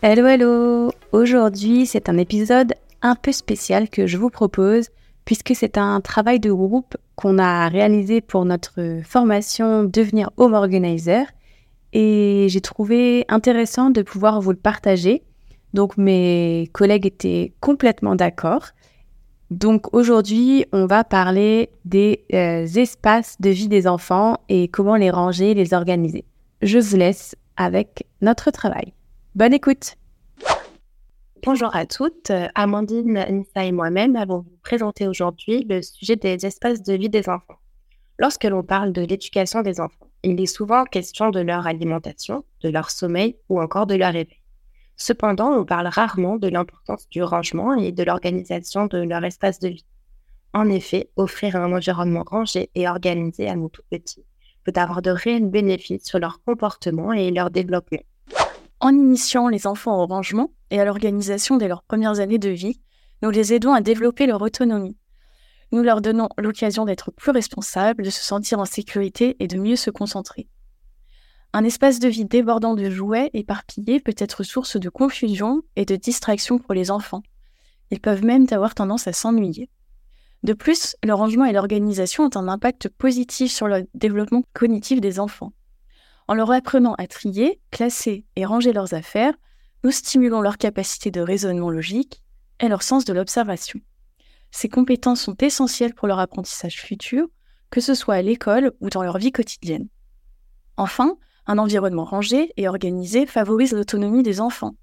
Hello hello Aujourd'hui c'est un épisode un peu spécial que je vous propose puisque c'est un travail de groupe qu'on a réalisé pour notre formation Devenir Home Organizer et j'ai trouvé intéressant de pouvoir vous le partager. Donc mes collègues étaient complètement d'accord. Donc aujourd'hui, on va parler des euh, espaces de vie des enfants et comment les ranger, les organiser. Je vous laisse avec notre travail. Bonne écoute Bonjour à toutes, Amandine, Nissa et moi-même allons vous présenter aujourd'hui le sujet des espaces de vie des enfants. Lorsque l'on parle de l'éducation des enfants, il est souvent question de leur alimentation, de leur sommeil ou encore de leur éveil. Cependant, on parle rarement de l'importance du rangement et de l'organisation de leur espace de vie. En effet, offrir un environnement rangé et organisé à nos tout petits peut avoir de réels bénéfices sur leur comportement et leur développement. En initiant les enfants au rangement et à l'organisation dès leurs premières années de vie, nous les aidons à développer leur autonomie. Nous leur donnons l'occasion d'être plus responsables, de se sentir en sécurité et de mieux se concentrer. Un espace de vie débordant de jouets éparpillés peut être source de confusion et de distraction pour les enfants. Ils peuvent même avoir tendance à s'ennuyer. De plus, le rangement et l'organisation ont un impact positif sur le développement cognitif des enfants. En leur apprenant à trier, classer et ranger leurs affaires, nous stimulons leur capacité de raisonnement logique et leur sens de l'observation. Ces compétences sont essentielles pour leur apprentissage futur, que ce soit à l'école ou dans leur vie quotidienne. Enfin, un environnement rangé et organisé favorise l'autonomie des enfants.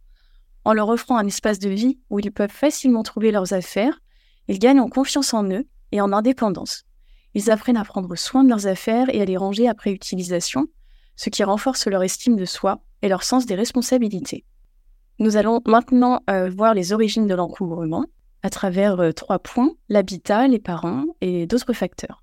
En leur offrant un espace de vie où ils peuvent facilement trouver leurs affaires, ils gagnent en confiance en eux et en indépendance. Ils apprennent à prendre soin de leurs affaires et à les ranger après utilisation, ce qui renforce leur estime de soi et leur sens des responsabilités. Nous allons maintenant euh, voir les origines de l'encombrement à travers euh, trois points, l'habitat, les parents et d'autres facteurs.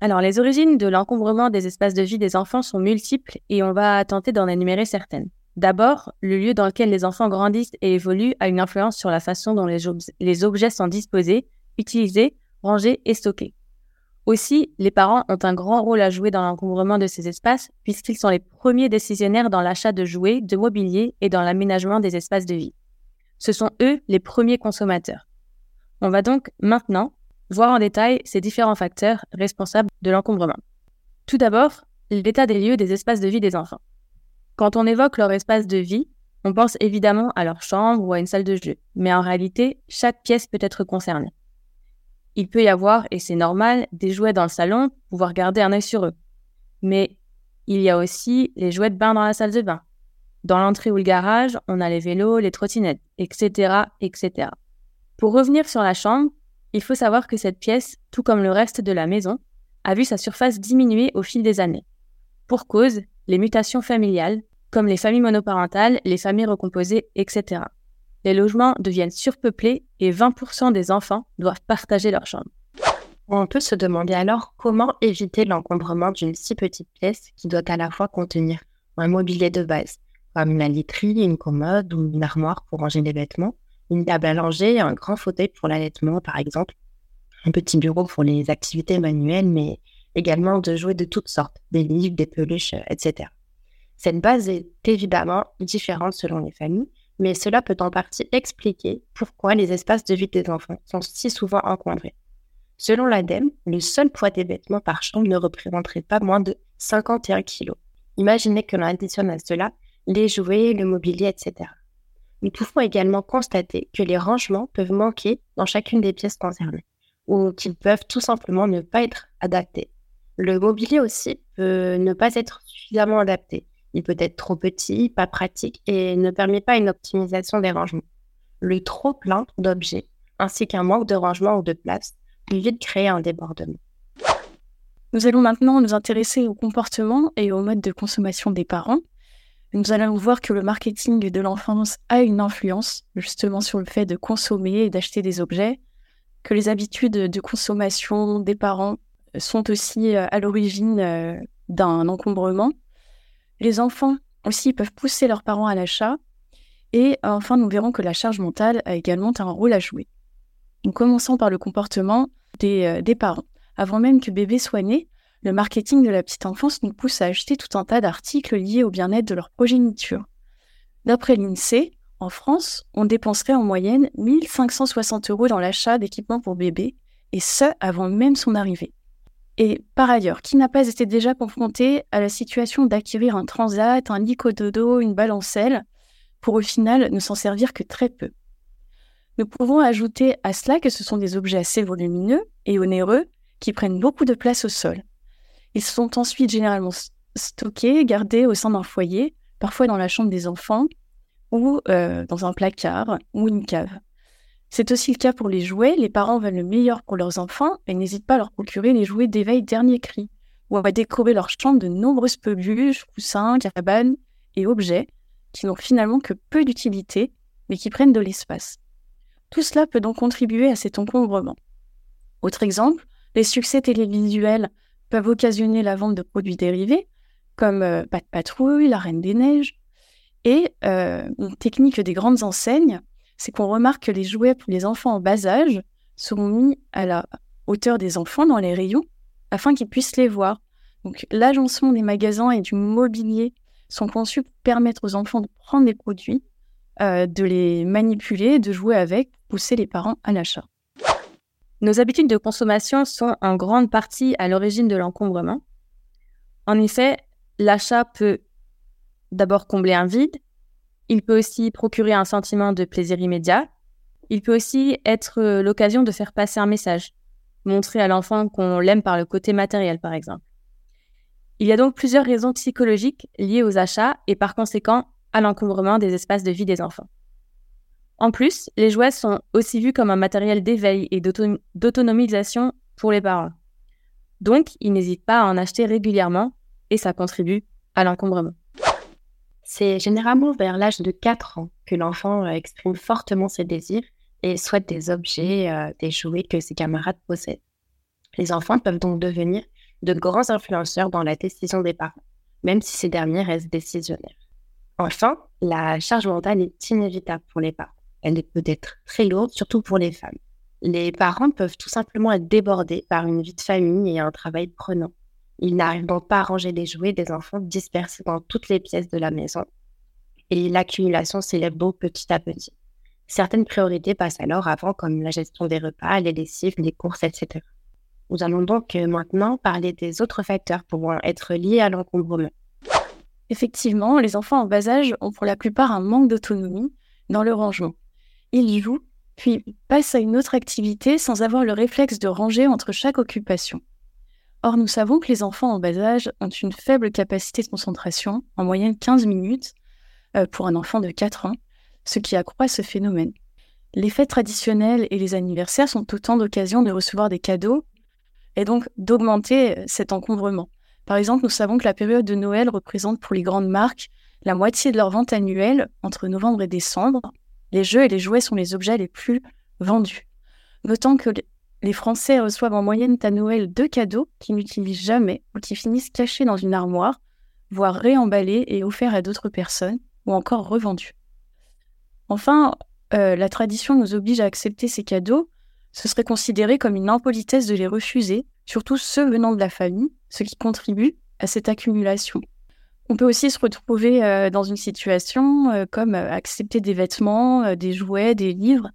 Alors, les origines de l'encombrement des espaces de vie des enfants sont multiples et on va tenter d'en énumérer certaines. D'abord, le lieu dans lequel les enfants grandissent et évoluent a une influence sur la façon dont les, les objets sont disposés, utilisés, rangés et stockés. Aussi, les parents ont un grand rôle à jouer dans l'encombrement de ces espaces puisqu'ils sont les premiers décisionnaires dans l'achat de jouets, de mobilier et dans l'aménagement des espaces de vie. Ce sont eux les premiers consommateurs. On va donc maintenant voir en détail ces différents facteurs responsables de l'encombrement. Tout d'abord, l'état des lieux des espaces de vie des enfants. Quand on évoque leur espace de vie, on pense évidemment à leur chambre ou à une salle de jeu, mais en réalité, chaque pièce peut être concernée. Il peut y avoir, et c'est normal, des jouets dans le salon, pouvoir garder un œil sur eux. Mais il y a aussi les jouets de bain dans la salle de bain. Dans l'entrée ou le garage, on a les vélos, les trottinettes, etc., etc. Pour revenir sur la chambre, il faut savoir que cette pièce, tout comme le reste de la maison, a vu sa surface diminuer au fil des années. Pour cause, les mutations familiales, comme les familles monoparentales, les familles recomposées, etc. Les logements deviennent surpeuplés et 20% des enfants doivent partager leur chambre. On peut se demander alors comment éviter l'encombrement d'une si petite pièce qui doit à la fois contenir un mobilier de base, comme la literie, une commode ou une armoire pour ranger les vêtements, une table à langer, un grand fauteuil pour l'allaitement, par exemple, un petit bureau pour les activités manuelles, mais également de jouets de toutes sortes, des livres, des peluches, etc. Cette base est évidemment différente selon les familles, mais cela peut en partie expliquer pourquoi les espaces de vie des enfants sont si souvent encombrés. Selon l'ADEME, le seul poids des vêtements par chambre ne représenterait pas moins de 51 kg. Imaginez que l'on additionne à cela les jouets, le mobilier, etc. Nous pouvons également constater que les rangements peuvent manquer dans chacune des pièces concernées ou qu'ils peuvent tout simplement ne pas être adaptés. Le mobilier aussi peut ne pas être suffisamment adapté. Il peut être trop petit, pas pratique et ne permet pas une optimisation des rangements. Le trop plein d'objets ainsi qu'un manque de rangement ou de place peut vite créer un débordement. Nous allons maintenant nous intéresser au comportement et au mode de consommation des parents. Nous allons voir que le marketing de l'enfance a une influence justement sur le fait de consommer et d'acheter des objets, que les habitudes de consommation des parents sont aussi euh, à l'origine euh, d'un encombrement. Les enfants aussi peuvent pousser leurs parents à l'achat. Et enfin, nous verrons que la charge mentale a également un rôle à jouer. Donc, commençons par le comportement des, euh, des parents. Avant même que bébé soit né, le marketing de la petite enfance nous pousse à acheter tout un tas d'articles liés au bien-être de leur progéniture. D'après l'INSEE, en France, on dépenserait en moyenne 1560 euros dans l'achat d'équipements pour bébé, et ce, avant même son arrivée. Et par ailleurs, qui n'a pas été déjà confronté à la situation d'acquérir un transat, un lit dodo, une balancelle, pour au final ne s'en servir que très peu Nous pouvons ajouter à cela que ce sont des objets assez volumineux et onéreux qui prennent beaucoup de place au sol. Ils sont ensuite généralement stockés, gardés au sein d'un foyer, parfois dans la chambre des enfants, ou euh, dans un placard ou une cave. C'est aussi le cas pour les jouets. Les parents veulent le meilleur pour leurs enfants et n'hésitent pas à leur procurer les jouets d'éveil dernier cri, ou à décorer leur chambre de nombreuses peluches, coussins, cabanes et objets qui n'ont finalement que peu d'utilité, mais qui prennent de l'espace. Tout cela peut donc contribuer à cet encombrement. Autre exemple, les succès télévisuels peuvent occasionner la vente de produits dérivés, comme euh, Pat Patrouille, La Reine des Neiges. Et euh, une technique des grandes enseignes, c'est qu'on remarque que les jouets pour les enfants en bas âge seront mis à la hauteur des enfants dans les rayons afin qu'ils puissent les voir. Donc l'agencement des magasins et du mobilier sont conçus pour permettre aux enfants de prendre des produits, euh, de les manipuler, de jouer avec, pousser les parents à l'achat. Nos habitudes de consommation sont en grande partie à l'origine de l'encombrement. En effet, l'achat peut d'abord combler un vide, il peut aussi procurer un sentiment de plaisir immédiat, il peut aussi être euh, l'occasion de faire passer un message, montrer à l'enfant qu'on l'aime par le côté matériel par exemple. Il y a donc plusieurs raisons psychologiques liées aux achats et par conséquent à l'encombrement des espaces de vie des enfants. En plus, les jouets sont aussi vus comme un matériel d'éveil et d'autonomisation pour les parents. Donc, ils n'hésitent pas à en acheter régulièrement et ça contribue à l'encombrement. C'est généralement vers l'âge de 4 ans que l'enfant euh, exprime fortement ses désirs et souhaite des objets, euh, des jouets que ses camarades possèdent. Les enfants peuvent donc devenir de grands influenceurs dans la décision des parents, même si ces derniers restent décisionnaires. Enfin, la charge mentale est inévitable pour les parents elle peut être très lourde, surtout pour les femmes. Les parents peuvent tout simplement être débordés par une vie de famille et un travail prenant. Ils n'arrivent donc pas à ranger les jouets des enfants dispersés dans toutes les pièces de la maison. Et l'accumulation s'élève donc petit à petit. Certaines priorités passent alors avant, comme la gestion des repas, les lessives, les courses, etc. Nous allons donc euh, maintenant parler des autres facteurs pouvant être liés à l'encombrement. Effectivement, les enfants en bas âge ont pour la plupart un manque d'autonomie dans le rangement il joue, puis passe à une autre activité sans avoir le réflexe de ranger entre chaque occupation. Or, nous savons que les enfants en bas âge ont une faible capacité de concentration, en moyenne 15 minutes, euh, pour un enfant de 4 ans, ce qui accroît ce phénomène. Les fêtes traditionnelles et les anniversaires sont autant d'occasions de recevoir des cadeaux et donc d'augmenter euh, cet encombrement. Par exemple, nous savons que la période de Noël représente pour les grandes marques la moitié de leur vente annuelle entre novembre et décembre, les jeux et les jouets sont les objets les plus vendus. Notant que les Français reçoivent en moyenne à Noël deux cadeaux qu'ils n'utilisent jamais ou qui finissent cachés dans une armoire, voire réemballés et offerts à d'autres personnes, ou encore revendus. Enfin, euh, la tradition nous oblige à accepter ces cadeaux. Ce serait considéré comme une impolitesse de les refuser, surtout ceux venant de la famille, ce qui contribue à cette accumulation. On peut aussi se retrouver euh, dans une situation euh, comme accepter des vêtements, des jouets, des livres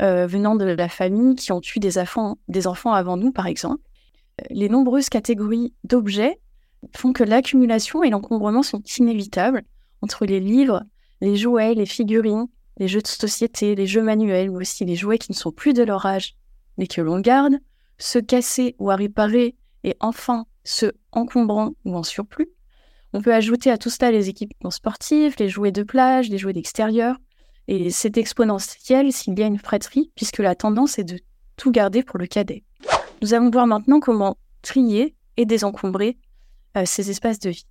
venant de la famille qui ont eu des enfants, des enfants avant nous, par exemple. Les nombreuses catégories d'objets font que l'accumulation et l'encombrement sont inévitables entre les livres, les jouets, les figurines, les jeux de société, les jeux manuels, mais aussi les jouets qui ne sont plus de leur âge, mais que l'on garde, ceux cassés ou à réparer, et enfin ceux encombrants ou en surplus. On peut ajouter à tout cela les équipements sportifs, les jouets de plage, les jouets d'extérieur, et c'est exponentiel s'il y a une fratrie, puisque la tendance est de tout garder pour le cadet. Nous allons voir maintenant comment trier et désencombrer euh, ces espaces de vie.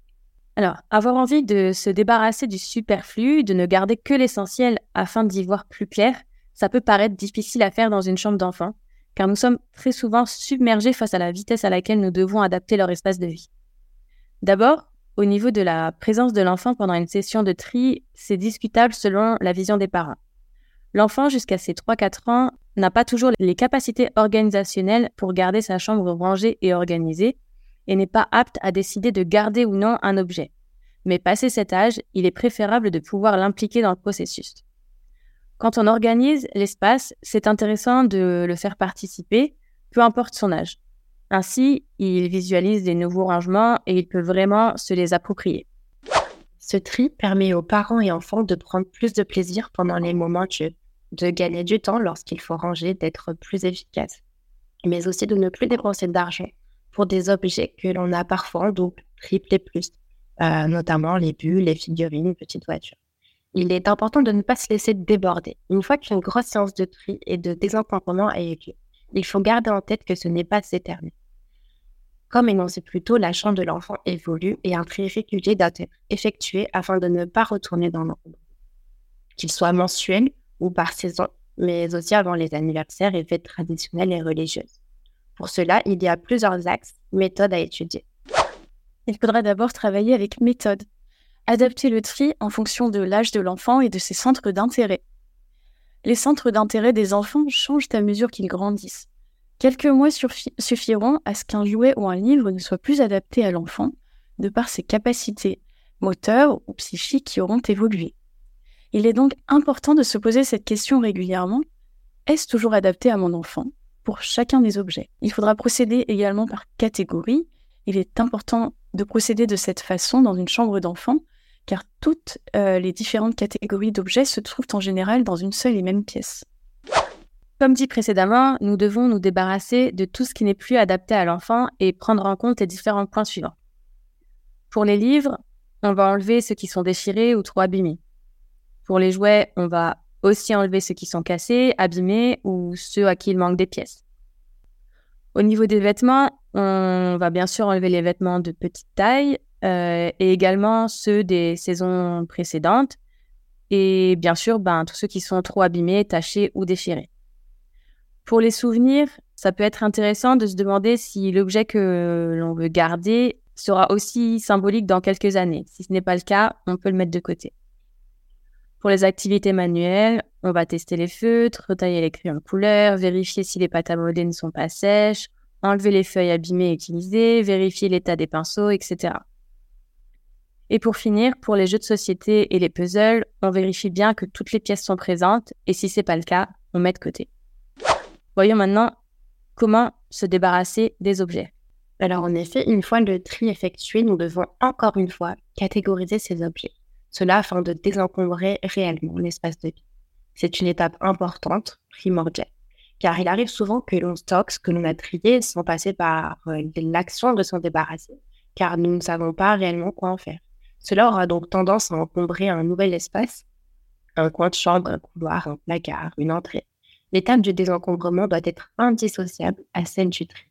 Alors, avoir envie de se débarrasser du superflu, de ne garder que l'essentiel afin d'y voir plus clair, ça peut paraître difficile à faire dans une chambre d'enfant, car nous sommes très souvent submergés face à la vitesse à laquelle nous devons adapter leur espace de vie. D'abord, au niveau de la présence de l'enfant pendant une session de tri, c'est discutable selon la vision des parents. L'enfant, jusqu'à ses 3-4 ans, n'a pas toujours les capacités organisationnelles pour garder sa chambre rangée et organisée et n'est pas apte à décider de garder ou non un objet. Mais passé cet âge, il est préférable de pouvoir l'impliquer dans le processus. Quand on organise l'espace, c'est intéressant de le faire participer, peu importe son âge. Ainsi, il visualise des nouveaux rangements et il peut vraiment se les approprier. Ce tri permet aux parents et enfants de prendre plus de plaisir pendant les moments de de gagner du temps lorsqu'il faut ranger, d'être plus efficace, mais aussi de ne plus dépenser d'argent pour des objets que l'on a parfois en double, triple et plus, euh, notamment les bulles, les figurines, petites voitures. Il est important de ne pas se laisser déborder. Une fois qu'une grosse séance de tri et de désencombrement a eu lieu, il faut garder en tête que ce n'est pas éternel. Comme énoncé plus tôt, la chambre de l'enfant évolue et un tri régulier doit être effectué afin de ne pas retourner dans l'ombre. Qu'il soit mensuel ou par saison, mais aussi avant les anniversaires et fêtes traditionnelles et religieuses. Pour cela, il y a plusieurs axes, méthodes à étudier. Il faudra d'abord travailler avec méthode. Adapter le tri en fonction de l'âge de l'enfant et de ses centres d'intérêt. Les centres d'intérêt des enfants changent à mesure qu'ils grandissent. Quelques mois suffiront à ce qu'un jouet ou un livre ne soit plus adapté à l'enfant, de par ses capacités moteurs ou psychiques qui auront évolué. Il est donc important de se poser cette question régulièrement. Est-ce toujours adapté à mon enfant pour chacun des objets? Il faudra procéder également par catégorie. Il est important de procéder de cette façon dans une chambre d'enfant, car toutes euh, les différentes catégories d'objets se trouvent en général dans une seule et même pièce. Comme dit précédemment, nous devons nous débarrasser de tout ce qui n'est plus adapté à l'enfant et prendre en compte les différents points suivants. Pour les livres, on va enlever ceux qui sont déchirés ou trop abîmés. Pour les jouets, on va aussi enlever ceux qui sont cassés, abîmés ou ceux à qui il manque des pièces. Au niveau des vêtements, on va bien sûr enlever les vêtements de petite taille euh, et également ceux des saisons précédentes et bien sûr ben, tous ceux qui sont trop abîmés, tachés ou déchirés. Pour les souvenirs, ça peut être intéressant de se demander si l'objet que l'on veut garder sera aussi symbolique dans quelques années. Si ce n'est pas le cas, on peut le mettre de côté. Pour les activités manuelles, on va tester les feutres, retailler les crayons de couleur, vérifier si les pâtes à modeler ne sont pas sèches, enlever les feuilles abîmées et utilisées, vérifier l'état des pinceaux, etc. Et pour finir, pour les jeux de société et les puzzles, on vérifie bien que toutes les pièces sont présentes et si c'est pas le cas, on met de côté. Voyons maintenant comment se débarrasser des objets. Alors en effet, une fois le tri effectué, nous devons encore une fois catégoriser ces objets. Cela afin de désencombrer réellement l'espace de vie. C'est une étape importante, primordiale, car il arrive souvent que l'on stocke ce que l'on a trié sans passer par euh, l'action de s'en débarrasser, car nous ne savons pas réellement quoi en faire. Cela aura donc tendance à encombrer un nouvel espace, un coin de chambre, un couloir, un placard, une entrée, l'étape du désencombrement doit être indissociable à celle du tri.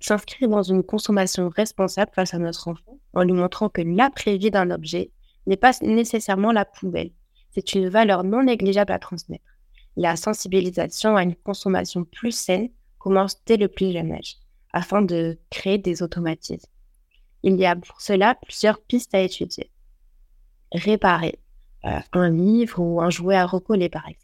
S'inscrire dans une consommation responsable face à notre enfant en lui montrant que l'après-vie d'un objet n'est pas nécessairement la poubelle. C'est une valeur non négligeable à transmettre. La sensibilisation à une consommation plus saine commence dès le plus jeune âge, afin de créer des automatismes. Il y a pour cela plusieurs pistes à étudier. Réparer euh, un livre ou un jouet à recoller, par exemple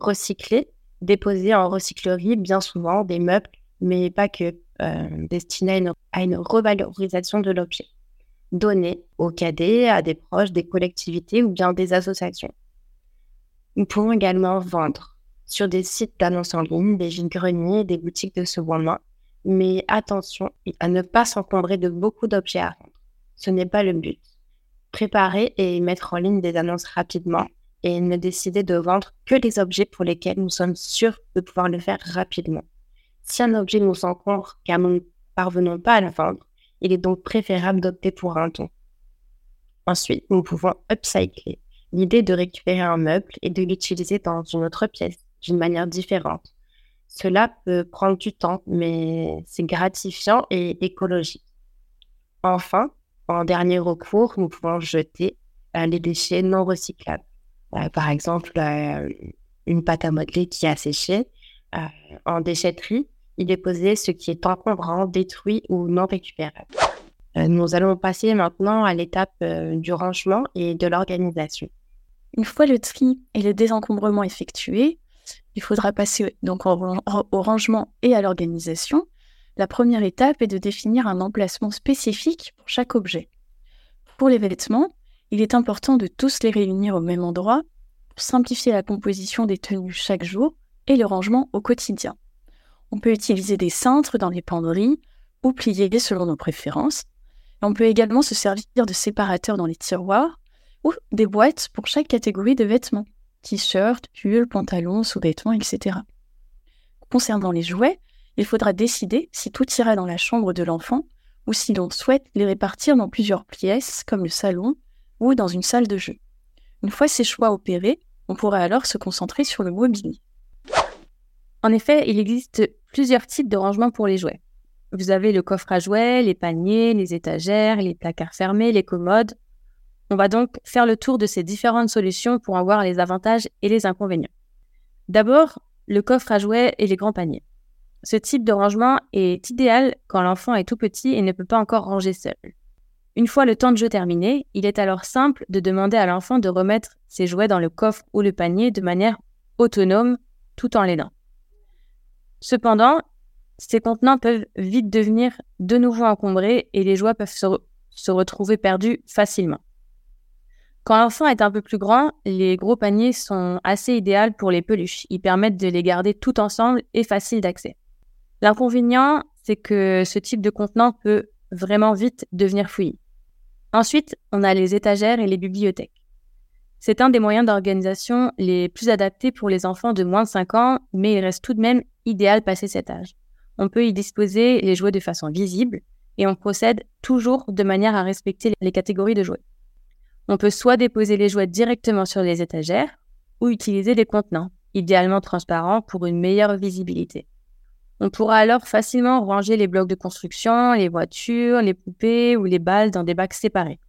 recycler, déposer en recyclerie bien souvent des meubles, mais pas que, euh, destinés à une, revalorisation de l'objet. Donner aux cadets, à des proches, des collectivités ou bien des associations. Nous pouvons également vendre sur des sites d'annonces en ligne, des vides-greniers, des boutiques de seconde main, mais attention à ne pas s'encombrer de beaucoup d'objets à vendre. Ce n'est pas le but. Préparer et mettre en ligne des annonces rapidement et ne décider de vendre que les objets pour lesquels nous sommes sûrs de pouvoir le faire rapidement. Si un objet nous encombre car nous ne parvenons pas à le vendre, il est donc préférable d'opter pour un don. Ensuite, nous pouvons upcycler, l'idée de récupérer un meuble et de l'utiliser dans une autre pièce, d'une manière différente. Cela peut prendre du temps, mais c'est gratifiant et écologique. Enfin, en dernier recours, nous pouvons jeter euh, les déchets non recyclables. Euh, par exemple, euh, une pâte à modeler qui a séché. en déchetterie, il est posé ce qui est encombrant, détruit ou non récupérable. nous allons passer maintenant à l'étape du rangement et de l'organisation. Une fois le tri et le désencombrement effectués, il faudra passer donc au rangement et à l'organisation. La première étape est de définir un emplacement spécifique pour chaque objet. Pour les vêtements, il est important de tous les réunir au même endroit pour simplifier la composition des tenues chaque jour et le rangement au quotidien. On peut utiliser des cintres dans les penderies ou plier selon nos préférences. on peut également se servir de séparateurs dans les tiroirs ou des boîtes pour chaque catégorie de vêtements t-shirts, pulls, pantalons, sous-vêtements, etc. Concernant les jouets, il faudra décider si tout ira dans la chambre de l'enfant ou si l'on souhaite les répartir dans plusieurs pièces comme le salon ou dans une salle de jeu. Une fois ces choix opérés, on pourra alors se concentrer sur le mobilier. En effet, il existe plusieurs types de rangements pour les jouets. Vous avez le coffre à jouets, les paniers, les étagères, les placards fermés, les commodes, on va donc faire le tour de ces différentes solutions pour en voir les avantages et les inconvénients. D'abord, le coffre à jouets et les grands paniers. Ce type de rangement est idéal quand l'enfant est tout petit et ne peut pas encore ranger seul. Une fois le temps de jeu terminé, il est alors simple de demander à l'enfant de remettre ses jouets dans le coffre ou le panier de manière autonome tout en l'aidant. Cependant, ces contenants peuvent vite devenir de nouveau encombrés et les jouets peuvent se, retrouver perdus facilement. Quand l'enfant est un peu plus grand, les gros paniers sont assez idéaux pour les peluches. Ils permettent de les garder tout ensemble et faciles d'accès. L'inconvénient, c'est que ce type de contenant peut vraiment vite devenir fouillis. Ensuite, on a les étagères et les bibliothèques. C'est un des moyens d'organisation les plus adaptés pour les enfants de moins de 5 ans, mais il reste tout de même idéal passé cet âge. On peut y disposer les jouets de façon visible et on procède toujours de manière à respecter les catégories de jouets. On peut soit déposer les jouets directement sur les étagères ou utiliser des contenants, idéalement transparents pour une meilleure visibilité. On pourra alors facilement ranger les blocs de construction, les voitures, les poupées ou les balles dans des bacs séparés.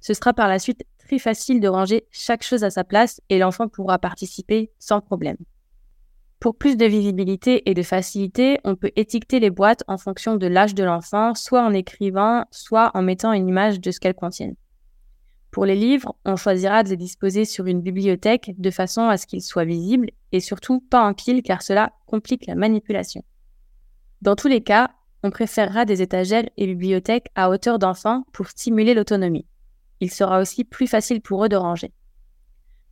Ce sera par la suite très facile de ranger chaque chose à sa place et l'enfant pourra participer sans problème. Pour plus de visibilité et de facilité, on peut étiqueter les boîtes en fonction de l'âge de l'enfant, soit en écrivant, soit en mettant une image de ce qu'elles contiennent. Pour les livres, on choisira de les disposer sur une bibliothèque de façon à ce qu'ils soient visibles et surtout pas en pile car cela complique la manipulation. Dans tous les cas, on préférera des étagères et bibliothèques à hauteur d'enfant pour stimuler l'autonomie. Il sera aussi plus facile pour eux de ranger.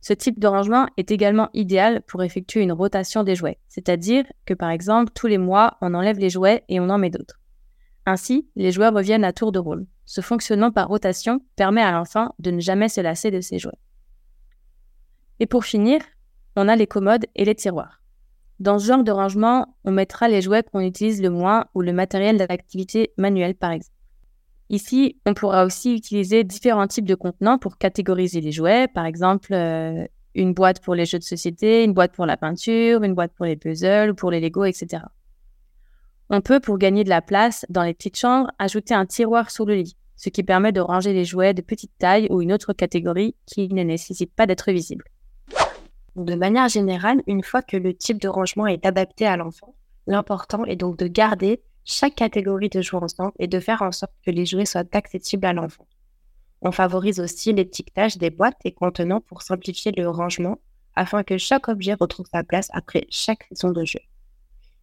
Ce type de rangement est également idéal pour effectuer une rotation des jouets, c'est-à-dire que par exemple tous les mois on enlève les jouets et on en met d'autres. Ainsi, les joueurs reviennent à tour de rôle. Ce fonctionnement par rotation permet à l'enfant de ne jamais se lasser de ses jouets. Et pour finir, on a les commodes et les tiroirs. Dans ce genre de rangement, on mettra les jouets qu'on utilise le moins ou le matériel d'activité manuelle par exemple. Ici, on pourra aussi utiliser différents types de contenants pour catégoriser les jouets, par exemple euh, une boîte pour les jeux de société, une boîte pour la peinture, une boîte pour les puzzles ou pour les Lego, etc. On peut, pour gagner de la place dans les petites chambres, ajouter un tiroir sous le lit, ce qui permet de ranger les jouets de petite taille ou une autre catégorie qui ne nécessite pas d'être visible. De manière générale, une fois que le type de rangement est adapté à l'enfant, l'important est donc de garder chaque catégorie de jouets ensemble et de faire en sorte que les jouets soient accessibles à l'enfant. On favorise aussi l'étiquetage des boîtes et contenants pour simplifier le rangement afin que chaque objet retrouve sa place après chaque saison de jeu.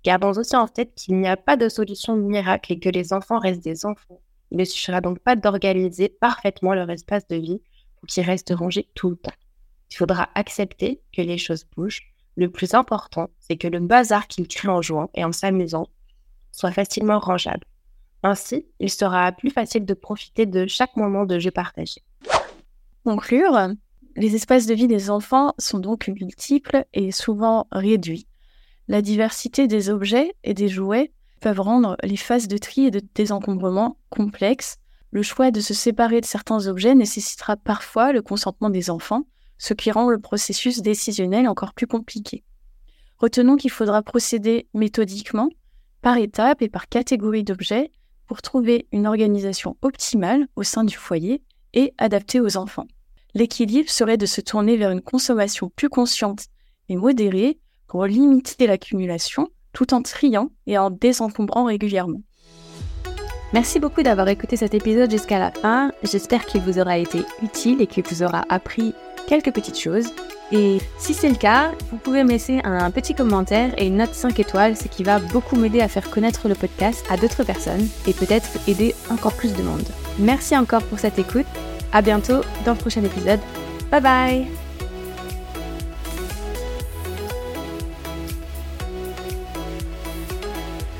Gardons aussi en tête qu'il n'y a pas de solution miracle et que les enfants restent des enfants. Il ne suffira donc pas d'organiser parfaitement leur espace de vie pour qu'ils restent rangés tout le temps. Il faudra accepter que les choses bougent. Le plus important, c'est que le bazar qu'ils créent en jouant et en s'amusant soit facilement rangeable. Ainsi, il sera plus facile de profiter de chaque moment de jeu partagé. Conclure, Les espaces de vie des enfants sont donc multiples et souvent réduits. La diversité des objets et des jouets peuvent rendre les phases de tri et de désencombrement complexes. Le choix de se séparer de certains objets nécessitera parfois le consentement des enfants, ce qui rend le processus décisionnel encore plus compliqué. Retenons qu'il faudra procéder méthodiquement, par étapes et par catégorie d'objets, pour trouver une organisation optimale au sein du foyer et adaptée aux enfants. L'équilibre serait de se tourner vers une consommation plus consciente et modérée pour limiter l'accumulation tout en triant et en désencombrant régulièrement. Merci beaucoup d'avoir écouté cet épisode jusqu'à la fin. J'espère qu'il vous aura été utile et qu'il vous aura appris quelques petites choses. Et si c'est le cas, vous pouvez me laisser un petit commentaire et une note 5 étoiles, ce qui va beaucoup m'aider à faire connaître le podcast à d'autres personnes et peut-être aider encore plus de monde. Merci encore pour cette écoute. À bientôt dans le prochain épisode. Bye bye